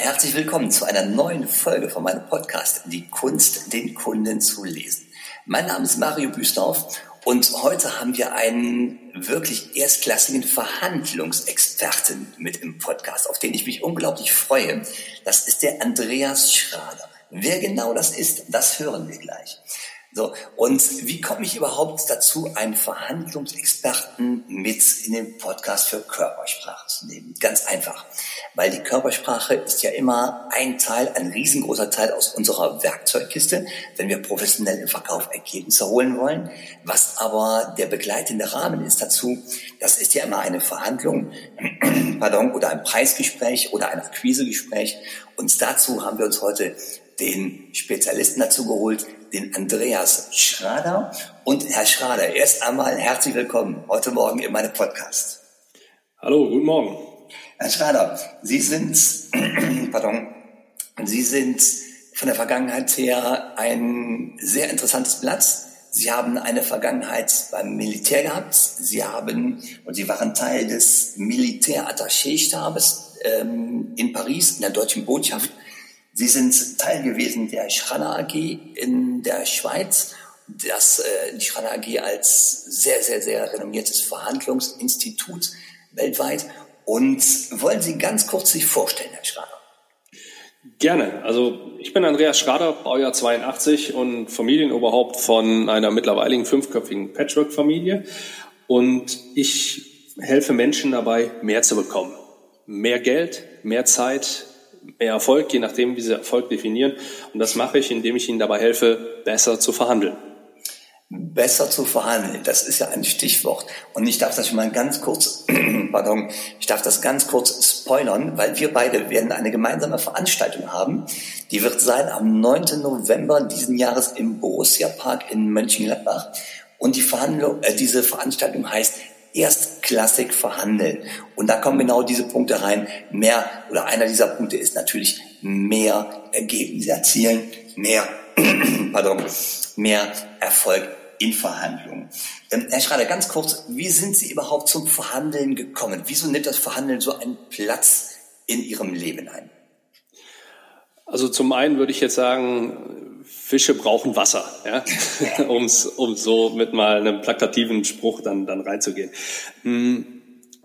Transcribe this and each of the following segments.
Herzlich willkommen zu einer neuen Folge von meinem Podcast Die Kunst, den Kunden zu lesen. Mein Name ist Mario Büstorf und heute haben wir einen wirklich erstklassigen Verhandlungsexperten mit im Podcast, auf den ich mich unglaublich freue. Das ist der Andreas Schrader. Wer genau das ist, das hören wir gleich. So, und wie komme ich überhaupt dazu, einen Verhandlungsexperten mit in den Podcast für Körpersprache zu nehmen? Ganz einfach, weil die Körpersprache ist ja immer ein Teil, ein riesengroßer Teil aus unserer Werkzeugkiste, wenn wir professionell im Verkauf Ergebnisse holen wollen. Was aber der begleitende Rahmen ist dazu, das ist ja immer eine Verhandlung, pardon, oder ein Preisgespräch oder ein Akquisegespräch. Und dazu haben wir uns heute den Spezialisten dazu geholt, den Andreas Schrader. Und Herr Schrader, erst einmal herzlich willkommen heute Morgen in meinem Podcast. Hallo, guten Morgen. Herr Schrader, Sie sind, pardon, Sie sind von der Vergangenheit her ein sehr interessantes Platz. Sie haben eine Vergangenheit beim Militär gehabt. Sie haben und Sie waren Teil des Militärattachéstabes ähm, in Paris in der deutschen Botschaft. Sie sind Teil gewesen der Schranner AG in der Schweiz, das äh, die Schranner AG als sehr, sehr, sehr renommiertes Verhandlungsinstitut weltweit. Und wollen Sie ganz kurz sich vorstellen, Herr Schrader? Gerne. Also ich bin Andreas Schrader, Baujahr 82 und Familienoberhaupt von einer mittlerweile fünfköpfigen Patchwork-Familie. Und ich helfe Menschen dabei, mehr zu bekommen. Mehr Geld, mehr Zeit, mehr Erfolg, je nachdem, wie sie Erfolg definieren. Und das mache ich, indem ich ihnen dabei helfe, besser zu verhandeln. Besser zu verhandeln, das ist ja ein Stichwort. Und ich darf das schon mal ganz kurz, pardon, ich darf das ganz kurz spoilern, weil wir beide werden eine gemeinsame Veranstaltung haben. Die wird sein am 9. November diesen Jahres im Borussia Park in Mönchengladbach. Und die Verhandlung, äh, diese Veranstaltung heißt erstklassig verhandeln. Und da kommen genau diese Punkte rein. Mehr oder einer dieser Punkte ist natürlich mehr Ergebnisse erzielen, mehr, pardon, mehr Erfolg in Verhandlungen. Ähm, Herr Schrader, ganz kurz, wie sind Sie überhaupt zum Verhandeln gekommen? Wieso nimmt das Verhandeln so einen Platz in Ihrem Leben ein? Also zum einen würde ich jetzt sagen, Fische brauchen Wasser, ja? um so mit mal einem plakativen Spruch dann, dann reinzugehen. Hm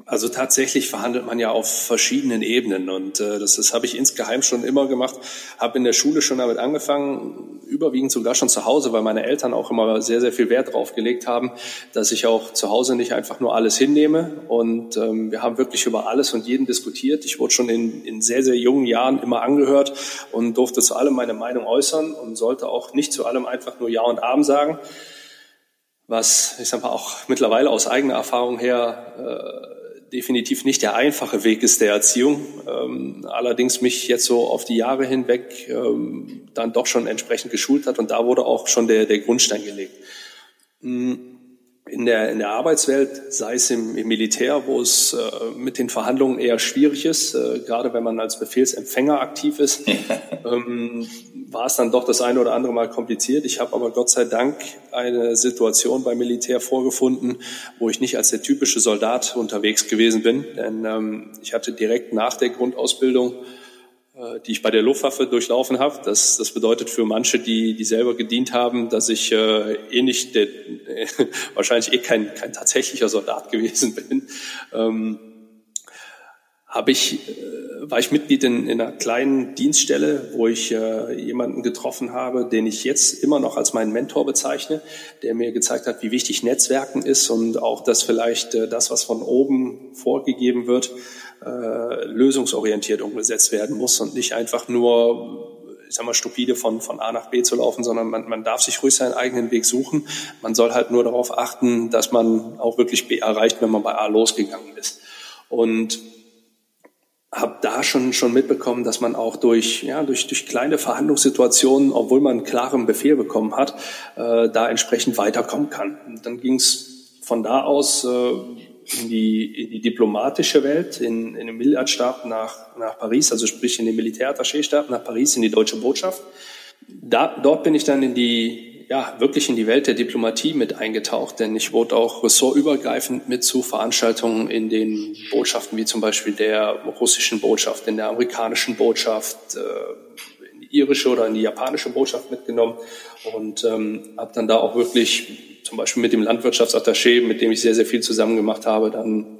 also tatsächlich verhandelt man ja auf verschiedenen Ebenen und äh, das, das habe ich insgeheim schon immer gemacht. Habe in der Schule schon damit angefangen, überwiegend sogar schon zu Hause, weil meine Eltern auch immer sehr, sehr viel Wert drauf gelegt haben, dass ich auch zu Hause nicht einfach nur alles hinnehme. Und ähm, wir haben wirklich über alles und jeden diskutiert. Ich wurde schon in, in sehr, sehr jungen Jahren immer angehört und durfte zu allem meine Meinung äußern und sollte auch nicht zu allem einfach nur Ja und Arm sagen was ich sag mal auch mittlerweile aus eigener Erfahrung her äh, definitiv nicht der einfache Weg ist der Erziehung. Ähm, allerdings mich jetzt so auf die Jahre hinweg ähm, dann doch schon entsprechend geschult hat und da wurde auch schon der, der Grundstein gelegt. Mhm in der, in der Arbeitswelt, sei es im, im Militär, wo es äh, mit den Verhandlungen eher schwierig ist, äh, gerade wenn man als Befehlsempfänger aktiv ist, ähm, war es dann doch das eine oder andere Mal kompliziert. Ich habe aber Gott sei Dank eine Situation beim Militär vorgefunden, wo ich nicht als der typische Soldat unterwegs gewesen bin, denn ähm, ich hatte direkt nach der Grundausbildung die ich bei der Luftwaffe durchlaufen habe. Das, das bedeutet für manche, die, die selber gedient haben, dass ich äh, eh nicht, der, äh, wahrscheinlich eh kein, kein tatsächlicher Soldat gewesen bin. Ähm, habe ich, äh, war ich Mitglied in, in einer kleinen Dienststelle, wo ich äh, jemanden getroffen habe, den ich jetzt immer noch als meinen Mentor bezeichne, der mir gezeigt hat, wie wichtig Netzwerken ist und auch, dass vielleicht äh, das, was von oben vorgegeben wird, äh, lösungsorientiert umgesetzt werden muss und nicht einfach nur ich sag mal, stupide von, von A nach B zu laufen, sondern man, man darf sich ruhig seinen eigenen Weg suchen. Man soll halt nur darauf achten, dass man auch wirklich B erreicht, wenn man bei A losgegangen ist. Und habe da schon schon mitbekommen, dass man auch durch ja durch durch kleine Verhandlungssituationen, obwohl man einen klaren Befehl bekommen hat, äh, da entsprechend weiterkommen kann. Und dann ging es von da aus äh, in die, in die diplomatische Welt, in, in den Milliardstab nach, nach Paris, also sprich in den Militärattachéstab nach Paris, in die deutsche Botschaft. Da, dort bin ich dann in die, ja, wirklich in die Welt der Diplomatie mit eingetaucht, denn ich wurde auch ressortübergreifend mit zu Veranstaltungen in den Botschaften, wie zum Beispiel der russischen Botschaft, in der amerikanischen Botschaft, äh, in die irische oder in die japanische Botschaft mitgenommen und ähm, habe dann da auch wirklich zum Beispiel mit dem Landwirtschaftsattaché, mit dem ich sehr, sehr viel zusammen gemacht habe, dann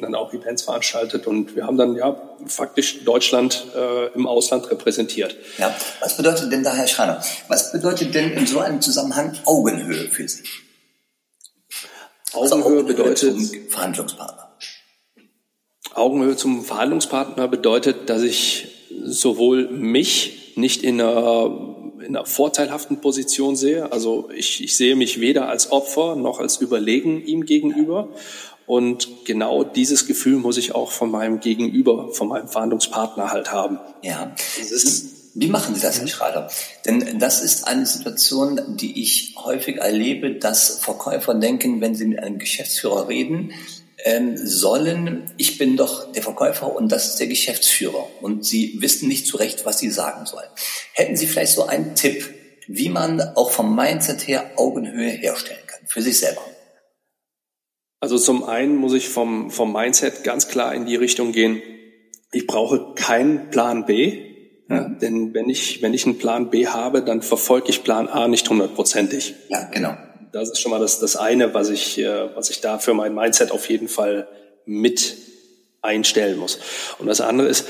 dann auch Events veranstaltet und wir haben dann ja faktisch Deutschland äh, im Ausland repräsentiert. Ja, was bedeutet denn da, Herr Schreiner, was bedeutet denn in so einem Zusammenhang Augenhöhe für Sie? Also Augenhöhe, Augenhöhe bedeutet zum Verhandlungspartner. Augenhöhe zum Verhandlungspartner bedeutet, dass ich sowohl mich nicht in einer in einer vorteilhaften Position sehe. Also ich, ich sehe mich weder als Opfer noch als überlegen ihm gegenüber. Und genau dieses Gefühl muss ich auch von meinem Gegenüber, von meinem Verhandlungspartner halt haben. Ja. Wie machen Sie das, Herr Schrader? Denn das ist eine Situation, die ich häufig erlebe, dass Verkäufer denken, wenn sie mit einem Geschäftsführer reden, ähm, sollen, ich bin doch der Verkäufer und das ist der Geschäftsführer. Und sie wissen nicht zu Recht, was sie sagen sollen. Hätten Sie vielleicht so einen Tipp, wie man auch vom Mindset her Augenhöhe herstellen kann, für sich selber? Also zum einen muss ich vom, vom Mindset ganz klar in die Richtung gehen, ich brauche keinen Plan B, ja, denn wenn ich, wenn ich einen Plan B habe, dann verfolge ich Plan A nicht hundertprozentig. Ja, genau. Das ist schon mal das, das eine, was ich, äh, was ich da für mein Mindset auf jeden Fall mit einstellen muss. Und das andere ist,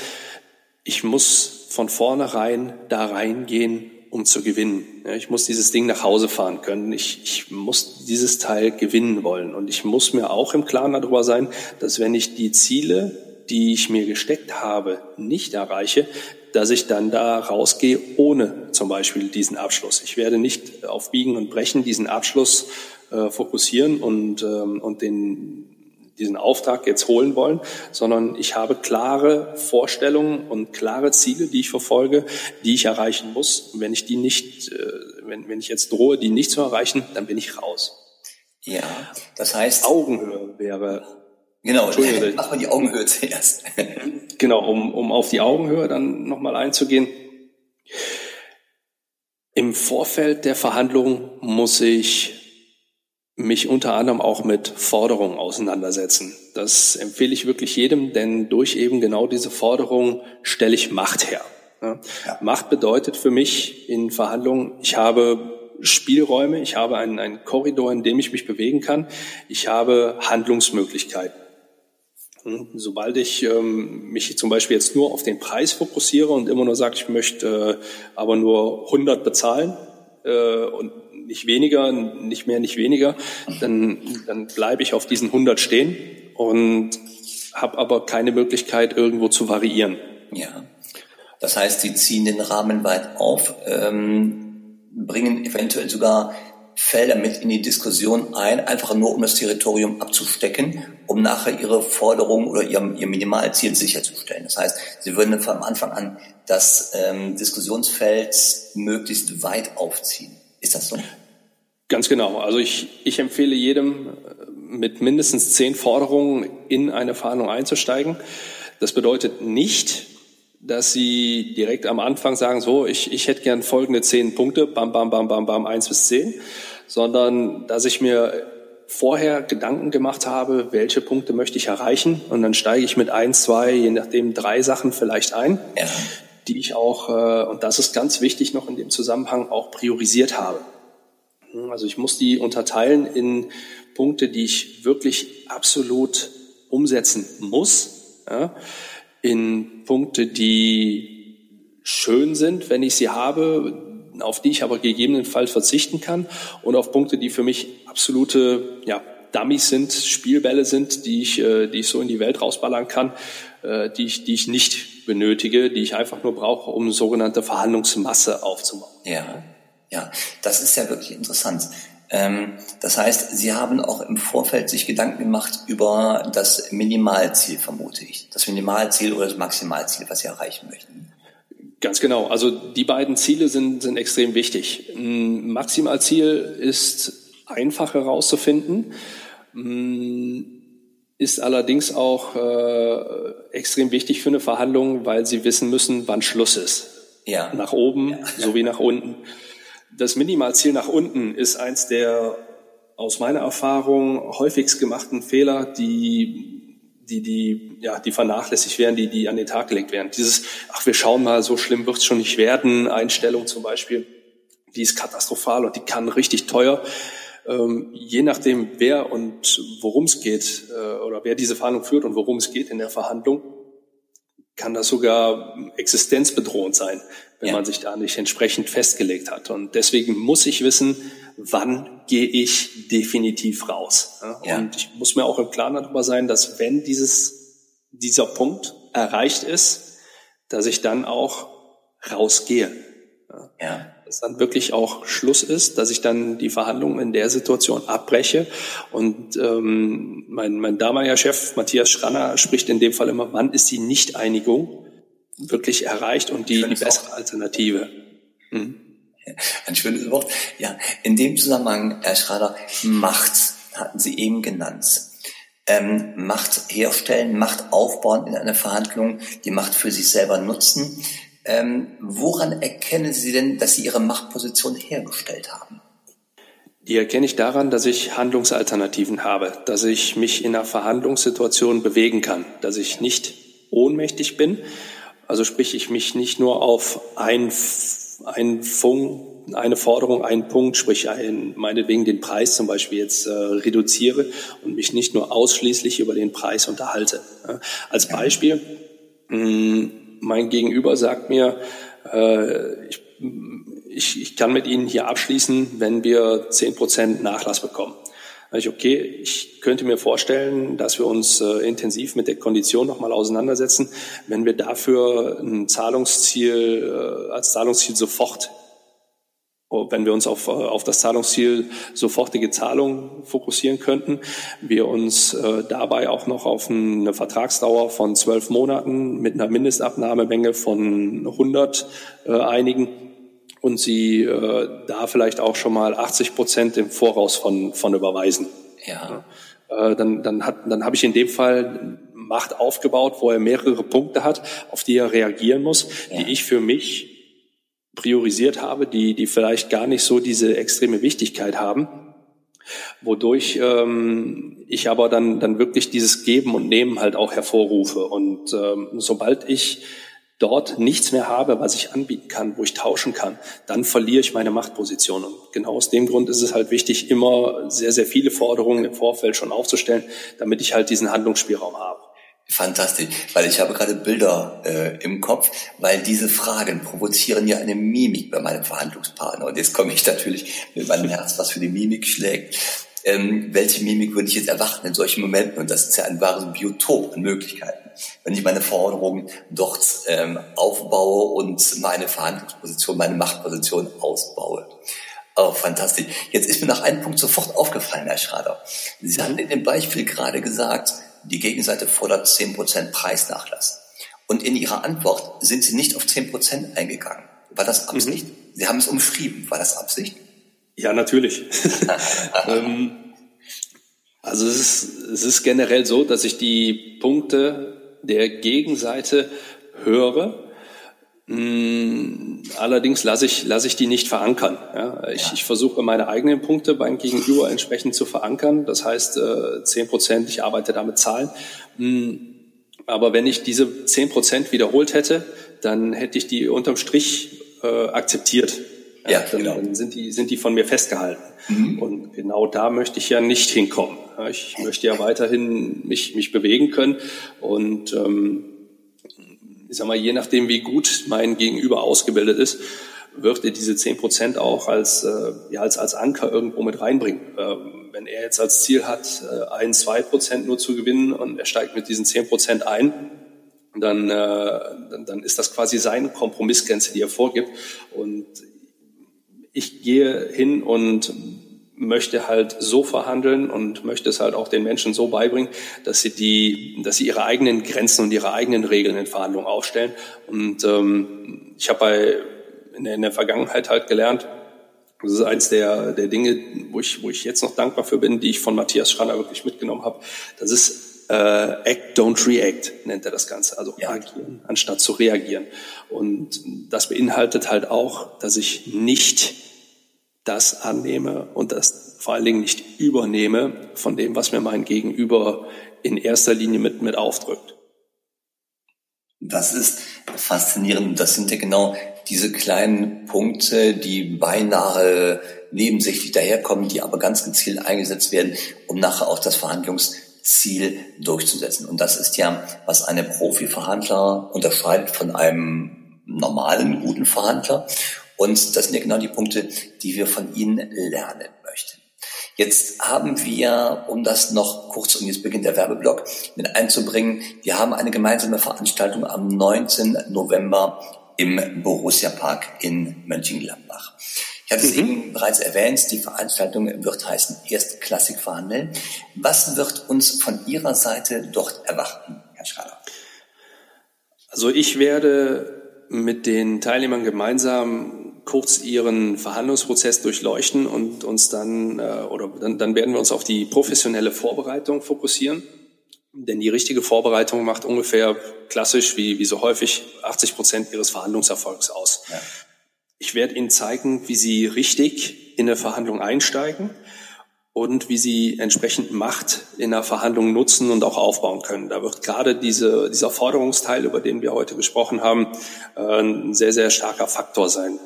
ich muss von vornherein da reingehen um zu gewinnen. ich muss dieses Ding nach Hause fahren können. Ich, ich muss dieses Teil gewinnen wollen. Und ich muss mir auch im Klaren darüber sein, dass wenn ich die Ziele, die ich mir gesteckt habe, nicht erreiche, dass ich dann da rausgehe ohne zum Beispiel diesen Abschluss. Ich werde nicht auf Biegen und Brechen diesen Abschluss äh, fokussieren und, ähm, und den diesen Auftrag jetzt holen wollen, sondern ich habe klare Vorstellungen und klare Ziele, die ich verfolge, die ich erreichen muss. Und wenn ich die nicht, äh, wenn, wenn ich jetzt drohe, die nicht zu erreichen, dann bin ich raus. Ja, das heißt. Augenhöhe wäre. Genau, mach mal die Augenhöhe zuerst. genau, um, um auf die Augenhöhe dann nochmal einzugehen. Im Vorfeld der Verhandlungen muss ich mich unter anderem auch mit Forderungen auseinandersetzen. Das empfehle ich wirklich jedem, denn durch eben genau diese Forderungen stelle ich Macht her. Ja. Macht bedeutet für mich in Verhandlungen, ich habe Spielräume, ich habe einen, einen Korridor, in dem ich mich bewegen kann, ich habe Handlungsmöglichkeiten. Sobald ich ähm, mich zum Beispiel jetzt nur auf den Preis fokussiere und immer nur sage, ich möchte äh, aber nur 100 bezahlen äh, und nicht weniger, nicht mehr, nicht weniger, dann, dann bleibe ich auf diesen 100 stehen und habe aber keine Möglichkeit, irgendwo zu variieren. Ja. Das heißt, Sie ziehen den Rahmen weit auf, ähm, bringen eventuell sogar Felder mit in die Diskussion ein, einfach nur um das Territorium abzustecken, um nachher Ihre Forderung oder Ihr, Ihr Minimalziel sicherzustellen. Das heißt, Sie würden von Anfang an das ähm, Diskussionsfeld möglichst weit aufziehen. Ist das so? Ganz genau. Also ich, ich empfehle jedem, mit mindestens zehn Forderungen in eine Verhandlung einzusteigen. Das bedeutet nicht, dass Sie direkt am Anfang sagen, so, ich, ich hätte gern folgende zehn Punkte, bam, bam, bam, bam, bam, eins bis zehn, sondern dass ich mir vorher Gedanken gemacht habe, welche Punkte möchte ich erreichen? Und dann steige ich mit ein, zwei, je nachdem drei Sachen vielleicht ein, die ich auch, äh, und das ist ganz wichtig noch in dem Zusammenhang, auch priorisiert habe. Also ich muss die unterteilen in Punkte, die ich wirklich absolut umsetzen muss, ja, in Punkte, die schön sind, wenn ich sie habe, auf die ich aber gegebenenfalls verzichten kann und auf Punkte, die für mich absolute ja, Dummies sind, Spielbälle sind, die ich, äh, die ich so in die Welt rausballern kann, äh, die, ich, die ich nicht benötige, die ich einfach nur brauche, um sogenannte Verhandlungsmasse aufzubauen. Ja. Ja, das ist ja wirklich interessant. Ähm, das heißt, Sie haben auch im Vorfeld sich Gedanken gemacht über das Minimalziel, vermute ich. Das Minimalziel oder das Maximalziel, was Sie erreichen möchten. Ganz genau. Also die beiden Ziele sind, sind extrem wichtig. Ein Maximalziel ist einfach herauszufinden, ist allerdings auch äh, extrem wichtig für eine Verhandlung, weil Sie wissen müssen, wann Schluss ist. Ja. Nach oben ja. sowie nach unten. Das Minimalziel nach unten ist eins der aus meiner Erfahrung häufigst gemachten Fehler, die, die, die, ja, die vernachlässigt werden, die, die an den Tag gelegt werden. Dieses, ach, wir schauen mal, so schlimm wird's schon nicht werden, Einstellung zum Beispiel, die ist katastrophal und die kann richtig teuer. Ähm, je nachdem, wer und worum es geht, äh, oder wer diese Verhandlung führt und worum es geht in der Verhandlung, kann das sogar existenzbedrohend sein, wenn ja. man sich da nicht entsprechend festgelegt hat. Und deswegen muss ich wissen, wann gehe ich definitiv raus. Ja? Und ich muss mir auch im Klaren darüber sein, dass wenn dieses, dieser Punkt erreicht ist, dass ich dann auch rausgehe. Ja. Dass dann wirklich auch Schluss ist, dass ich dann die Verhandlungen in der Situation abbreche. Und ähm, mein, mein damaliger Chef Matthias Schranner spricht in dem Fall immer, wann ist die Nichteinigung wirklich erreicht und die, die bessere Alternative. Mhm. Ein schönes Wort. Ja, in dem Zusammenhang, Herr Schrader, Macht hatten Sie eben genannt. Ähm, Macht herstellen, Macht aufbauen in einer Verhandlung, die Macht für sich selber nutzen. Ähm, woran erkennen Sie denn, dass Sie Ihre Machtposition hergestellt haben? Die erkenne ich daran, dass ich Handlungsalternativen habe, dass ich mich in einer Verhandlungssituation bewegen kann, dass ich nicht ohnmächtig bin. Also sprich, ich mich nicht nur auf ein ein Funk, eine Forderung, einen Punkt, sprich ein, meinetwegen den Preis zum Beispiel jetzt äh, reduziere und mich nicht nur ausschließlich über den Preis unterhalte. Ja. Als Beispiel, mh, hm, mein Gegenüber sagt mir, äh, ich, ich, ich kann mit Ihnen hier abschließen, wenn wir zehn Prozent Nachlass bekommen. Ich, okay, ich könnte mir vorstellen, dass wir uns äh, intensiv mit der Kondition nochmal auseinandersetzen, wenn wir dafür ein Zahlungsziel äh, als Zahlungsziel sofort wenn wir uns auf, äh, auf das Zahlungsziel sofortige Zahlung fokussieren könnten, wir uns äh, dabei auch noch auf eine Vertragsdauer von zwölf Monaten mit einer Mindestabnahmemenge von 100 äh, einigen und Sie äh, da vielleicht auch schon mal 80 Prozent im Voraus von, von überweisen. Ja. Äh, dann dann, hat, dann habe ich in dem Fall Macht aufgebaut, wo er mehrere Punkte hat, auf die er reagieren muss, ja. die ich für mich priorisiert habe, die, die vielleicht gar nicht so diese extreme Wichtigkeit haben, wodurch ähm, ich aber dann, dann wirklich dieses Geben und Nehmen halt auch hervorrufe. Und ähm, sobald ich dort nichts mehr habe, was ich anbieten kann, wo ich tauschen kann, dann verliere ich meine Machtposition. Und genau aus dem Grund ist es halt wichtig, immer sehr, sehr viele Forderungen im Vorfeld schon aufzustellen, damit ich halt diesen Handlungsspielraum habe. Fantastisch, weil ich habe gerade Bilder äh, im Kopf, weil diese Fragen provozieren ja eine Mimik bei meinem Verhandlungspartner. Und jetzt komme ich natürlich mit meinem Herz, was für die Mimik schlägt. Ähm, welche Mimik würde ich jetzt erwarten in solchen Momenten? Und das ist ja ein wahres Biotop an Möglichkeiten wenn ich meine Forderungen dort ähm, aufbaue und meine Verhandlungsposition, meine Machtposition ausbaue. Oh, fantastisch. Jetzt ist mir nach einem Punkt sofort aufgefallen, Herr Schrader. Sie hatten in dem Beispiel gerade gesagt, die Gegenseite fordert 10% Preisnachlass. Und in Ihrer Antwort sind Sie nicht auf 10% eingegangen. War das Absicht? Mhm. Sie haben es umschrieben. War das Absicht? Ja, natürlich. ähm, also es ist, es ist generell so, dass ich die Punkte der Gegenseite höre. Mm, allerdings lasse ich, lasse ich die nicht verankern. Ja, ich, ich versuche meine eigenen Punkte beim Gegenüber entsprechend zu verankern. Das heißt, äh, zehn Prozent, ich arbeite damit Zahlen. Mm, aber wenn ich diese zehn Prozent wiederholt hätte, dann hätte ich die unterm Strich äh, akzeptiert. Ja, dann, genau. dann sind die, sind die von mir festgehalten. Mhm. Und genau da möchte ich ja nicht hinkommen. Ich möchte ja weiterhin mich, mich bewegen können und ähm, ich sag mal, je nachdem, wie gut mein Gegenüber ausgebildet ist, wird er diese zehn Prozent auch als, äh, ja, als, als Anker irgendwo mit reinbringen. Ähm, wenn er jetzt als Ziel hat, äh, ein, zwei Prozent nur zu gewinnen und er steigt mit diesen zehn Prozent ein, dann, äh, dann, dann ist das quasi seine Kompromissgrenze, die er vorgibt. Und ich gehe hin und möchte halt so verhandeln und möchte es halt auch den Menschen so beibringen, dass sie die, dass sie ihre eigenen Grenzen und ihre eigenen Regeln in Verhandlungen aufstellen. Und ähm, ich habe bei in der, in der Vergangenheit halt gelernt, das ist eins der, der Dinge, wo ich, wo ich jetzt noch dankbar für bin, die ich von Matthias Schranner wirklich mitgenommen habe. Das ist äh, Act, don't react, nennt er das Ganze. Also ja. agieren, anstatt zu reagieren. Und das beinhaltet halt auch, dass ich nicht das annehme und das vor allen Dingen nicht übernehme von dem, was mir mein Gegenüber in erster Linie mit, mit aufdrückt. Das ist faszinierend. Das sind ja genau diese kleinen Punkte, die beinahe nebensächlich daherkommen, die aber ganz gezielt eingesetzt werden, um nachher auch das Verhandlungsziel durchzusetzen. Und das ist ja, was eine Profiverhandler unterscheidet von einem normalen, guten Verhandler. Und das sind ja genau die Punkte, die wir von Ihnen lernen möchten. Jetzt haben wir, um das noch kurz, und jetzt beginnt der Werbeblock, mit einzubringen, wir haben eine gemeinsame Veranstaltung am 19. November im Borussia Park in Mönchengladbach. Ich hatte es mhm. eben bereits erwähnt, die Veranstaltung wird heißen Erstklassik verhandeln. Was wird uns von Ihrer Seite dort erwarten, Herr Schrader? Also ich werde mit den Teilnehmern gemeinsam kurz ihren Verhandlungsprozess durchleuchten und uns dann, äh, oder dann, dann werden wir uns auf die professionelle Vorbereitung fokussieren. Denn die richtige Vorbereitung macht ungefähr klassisch, wie, wie so häufig, 80 Prozent ihres Verhandlungserfolgs aus. Ja. Ich werde Ihnen zeigen, wie Sie richtig in eine Verhandlung einsteigen und wie Sie entsprechend Macht in der Verhandlung nutzen und auch aufbauen können. Da wird gerade diese, dieser Forderungsteil, über den wir heute gesprochen haben, äh, ein sehr, sehr starker Faktor sein.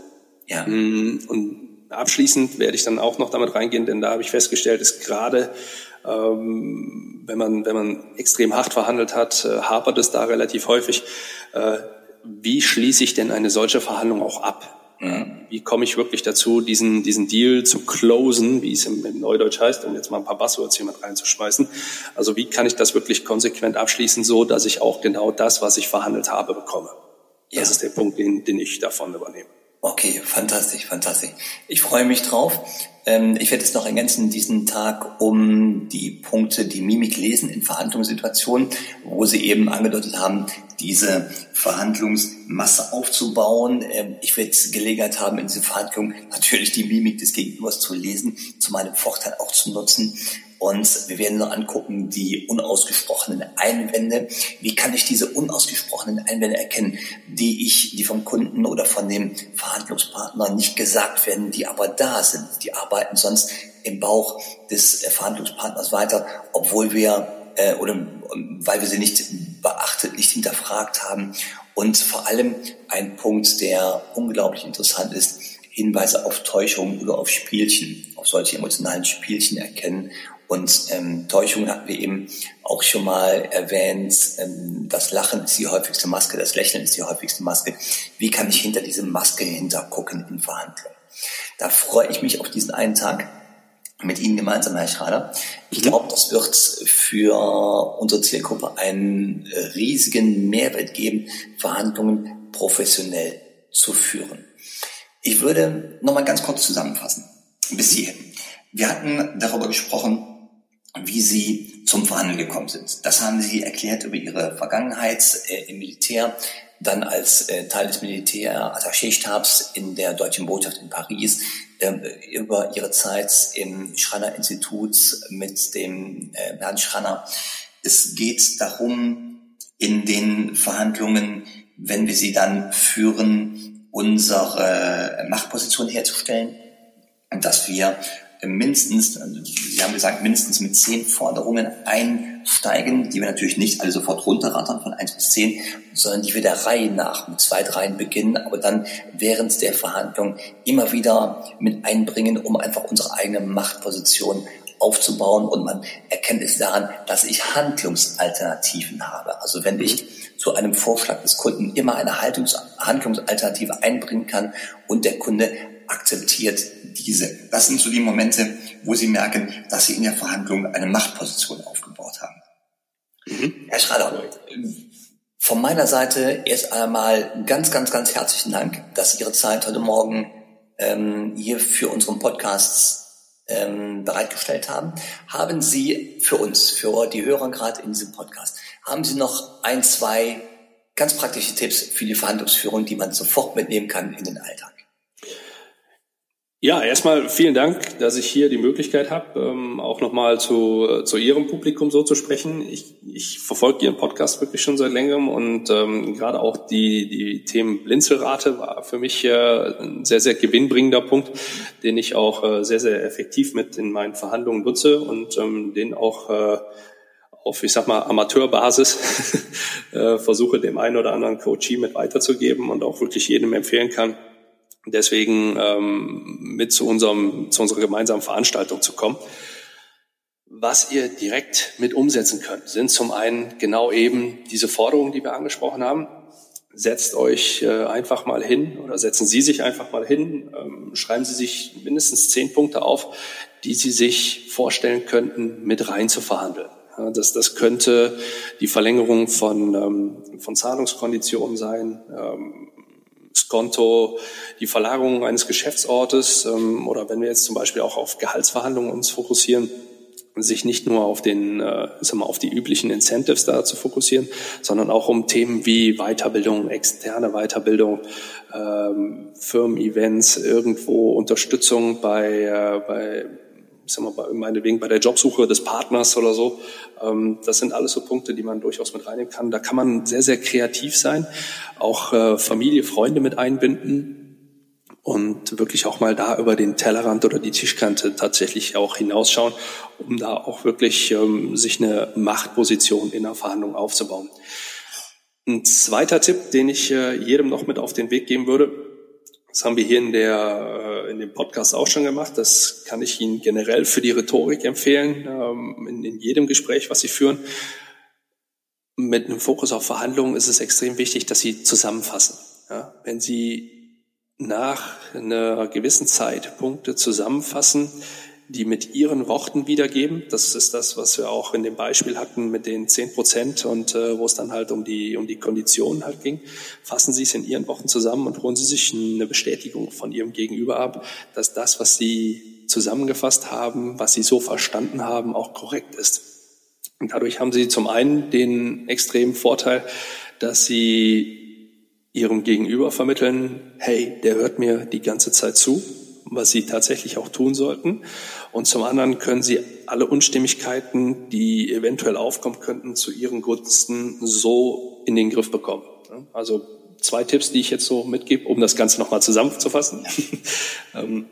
Ja. Mm, und abschließend werde ich dann auch noch damit reingehen, denn da habe ich festgestellt, ist gerade ähm, wenn man wenn man extrem hart verhandelt hat, äh, hapert es da relativ häufig. Äh, wie schließe ich denn eine solche Verhandlung auch ab? Mhm. Wie komme ich wirklich dazu, diesen, diesen Deal zu closen, wie es im, im Neudeutsch heißt, um jetzt mal ein paar Buzzwords hier mit reinzuschmeißen. Also wie kann ich das wirklich konsequent abschließen, so dass ich auch genau das, was ich verhandelt habe, bekomme? Das ja. ist der Punkt, den, den ich davon übernehme. Okay, fantastisch, fantastisch. Ich freue mich drauf. Ähm, ich werde es noch ergänzen, diesen Tag um die Punkte, die Mimik lesen in Verhandlungssituationen, wo Sie eben angedeutet haben, diese Verhandlungsmasse aufzubauen. Ähm, ich werde Gelegenheit haben, in diese Verhandlung natürlich die Mimik des Gegenübers zu lesen, zu meinem Vorteil auch zu nutzen. Und wir werden noch angucken, die unausgesprochenen Einwände. Wie kann ich diese unausgesprochenen Einwände erkennen, die ich, die vom Kunden oder von dem Verhandlungspartner nicht gesagt werden, die aber da sind. Die arbeiten sonst im Bauch des Verhandlungspartners weiter, obwohl wir äh, oder weil wir sie nicht beachtet, nicht hinterfragt haben. Und vor allem ein Punkt, der unglaublich interessant ist, Hinweise auf Täuschung oder auf Spielchen, auf solche emotionalen Spielchen erkennen und ähm, Täuschung hatten wir eben auch schon mal erwähnt. Ähm, das Lachen ist die häufigste Maske, das Lächeln ist die häufigste Maske. Wie kann ich hinter diese Maske hintergucken in Verhandlungen? Da freue ich mich auf diesen einen Tag mit Ihnen gemeinsam, Herr Schrader. Ich mhm. glaube, das wird für unsere Zielgruppe einen riesigen Mehrwert geben, Verhandlungen professionell zu führen. Ich würde nochmal ganz kurz zusammenfassen. Bis hierhin. Wir hatten darüber gesprochen, wie Sie zum Verhandeln gekommen sind. Das haben Sie erklärt über Ihre Vergangenheit äh, im Militär, dann als äh, Teil des Militär-Attaché-Stabs in der Deutschen Botschaft in Paris, äh, über Ihre Zeit im Schranner-Institut mit dem äh, Herrn Schranner. Es geht darum, in den Verhandlungen, wenn wir sie dann führen, unsere Machtposition herzustellen, dass wir mindestens, Sie haben gesagt, mindestens mit zehn Forderungen einsteigen, die wir natürlich nicht alle sofort runterrattern von eins bis zehn, sondern die wir der Reihe nach mit zwei, dreien beginnen, aber dann während der Verhandlung immer wieder mit einbringen, um einfach unsere eigene Machtposition aufzubauen und man erkennt es daran, dass ich Handlungsalternativen habe. Also wenn ich zu einem Vorschlag des Kunden immer eine Handlungsalternative einbringen kann und der Kunde akzeptiert diese. Das sind so die Momente, wo Sie merken, dass Sie in der Verhandlung eine Machtposition aufgebaut haben. Mhm. Herr Schrader, von meiner Seite erst einmal ganz, ganz, ganz herzlichen Dank, dass Sie Ihre Zeit heute Morgen ähm, hier für unseren Podcast ähm, bereitgestellt haben. Haben Sie für uns, für die Hörer gerade in diesem Podcast, haben Sie noch ein, zwei ganz praktische Tipps für die Verhandlungsführung, die man sofort mitnehmen kann in den Alltag? Ja, erstmal vielen Dank, dass ich hier die Möglichkeit habe, ähm, auch nochmal zu, zu Ihrem Publikum so zu sprechen. Ich, ich verfolge Ihren Podcast wirklich schon seit längerem und ähm, gerade auch die, die Themen Blinzelrate war für mich äh, ein sehr, sehr gewinnbringender Punkt, den ich auch äh, sehr, sehr effektiv mit in meinen Verhandlungen nutze und ähm, den auch äh, auf, ich sag mal, Amateurbasis äh, versuche, dem einen oder anderen Coachie mit weiterzugeben und auch wirklich jedem empfehlen kann, deswegen ähm, mit zu, unserem, zu unserer gemeinsamen Veranstaltung zu kommen. Was ihr direkt mit umsetzen könnt, sind zum einen genau eben diese Forderungen, die wir angesprochen haben. Setzt euch äh, einfach mal hin oder setzen Sie sich einfach mal hin, ähm, schreiben Sie sich mindestens zehn Punkte auf, die Sie sich vorstellen könnten, mit rein zu verhandeln. Das, das könnte die Verlängerung von, ähm, von Zahlungskonditionen sein, ähm, Skonto, die Verlagerung eines Geschäftsortes ähm, oder wenn wir jetzt zum Beispiel auch auf Gehaltsverhandlungen uns fokussieren, sich nicht nur auf den, äh, sagen wir, auf die üblichen Incentives da zu fokussieren, sondern auch um Themen wie Weiterbildung, externe Weiterbildung, ähm, Firmen-Events, irgendwo Unterstützung bei, äh, bei ich sag mal, meinetwegen bei der Jobsuche des Partners oder so. Ähm, das sind alles so Punkte, die man durchaus mit reinnehmen kann. Da kann man sehr, sehr kreativ sein, auch äh, Familie, Freunde mit einbinden und wirklich auch mal da über den Tellerrand oder die Tischkante tatsächlich auch hinausschauen, um da auch wirklich ähm, sich eine Machtposition in der Verhandlung aufzubauen. Ein zweiter Tipp, den ich äh, jedem noch mit auf den Weg geben würde, das haben wir hier in, der, äh, in dem Podcast auch schon gemacht. Das kann ich Ihnen generell für die Rhetorik empfehlen, ähm, in, in jedem Gespräch, was Sie führen. Mit einem Fokus auf Verhandlungen ist es extrem wichtig, dass Sie zusammenfassen. Ja, wenn Sie nach einer gewissen Zeit Punkte zusammenfassen, die mit ihren Worten wiedergeben. Das ist das, was wir auch in dem Beispiel hatten mit den zehn Prozent und äh, wo es dann halt um die, um die Konditionen halt ging. Fassen Sie es in Ihren Worten zusammen und holen Sie sich eine Bestätigung von Ihrem Gegenüber ab, dass das, was Sie zusammengefasst haben, was Sie so verstanden haben, auch korrekt ist. Und dadurch haben Sie zum einen den extremen Vorteil, dass Sie Ihrem Gegenüber vermitteln, hey, der hört mir die ganze Zeit zu was sie tatsächlich auch tun sollten. Und zum anderen können sie alle Unstimmigkeiten, die eventuell aufkommen könnten, zu ihren Gunsten so in den Griff bekommen. Also zwei Tipps, die ich jetzt so mitgebe, um das Ganze nochmal zusammenzufassen. ähm,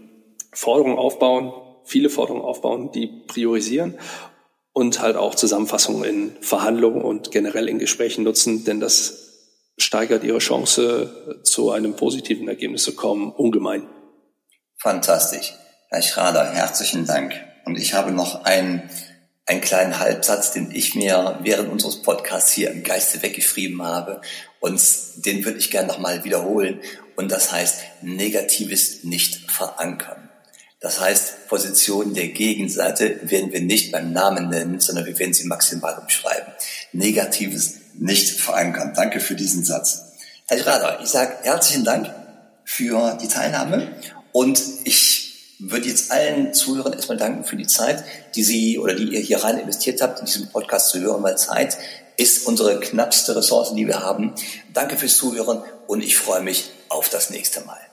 Forderungen aufbauen, viele Forderungen aufbauen, die priorisieren und halt auch Zusammenfassungen in Verhandlungen und generell in Gesprächen nutzen, denn das steigert ihre Chance, zu einem positiven Ergebnis zu kommen, ungemein. Fantastisch. Herr Schrader, herzlichen Dank. Und ich habe noch einen, einen kleinen Halbsatz, den ich mir während unseres Podcasts hier im Geiste weggeschrieben habe. Und den würde ich gerne nochmal wiederholen. Und das heißt, Negatives nicht verankern. Das heißt, Positionen der Gegenseite werden wir nicht beim Namen nennen, sondern wir werden sie maximal umschreiben. Negatives nicht verankern. Danke für diesen Satz. Herr Schrader, ich sage herzlichen Dank für die Teilnahme und ich würde jetzt allen Zuhörern erstmal danken für die Zeit, die Sie oder die ihr hier rein investiert habt, in diesem Podcast zu hören, weil Zeit ist unsere knappste Ressource, die wir haben. Danke fürs Zuhören und ich freue mich auf das nächste Mal.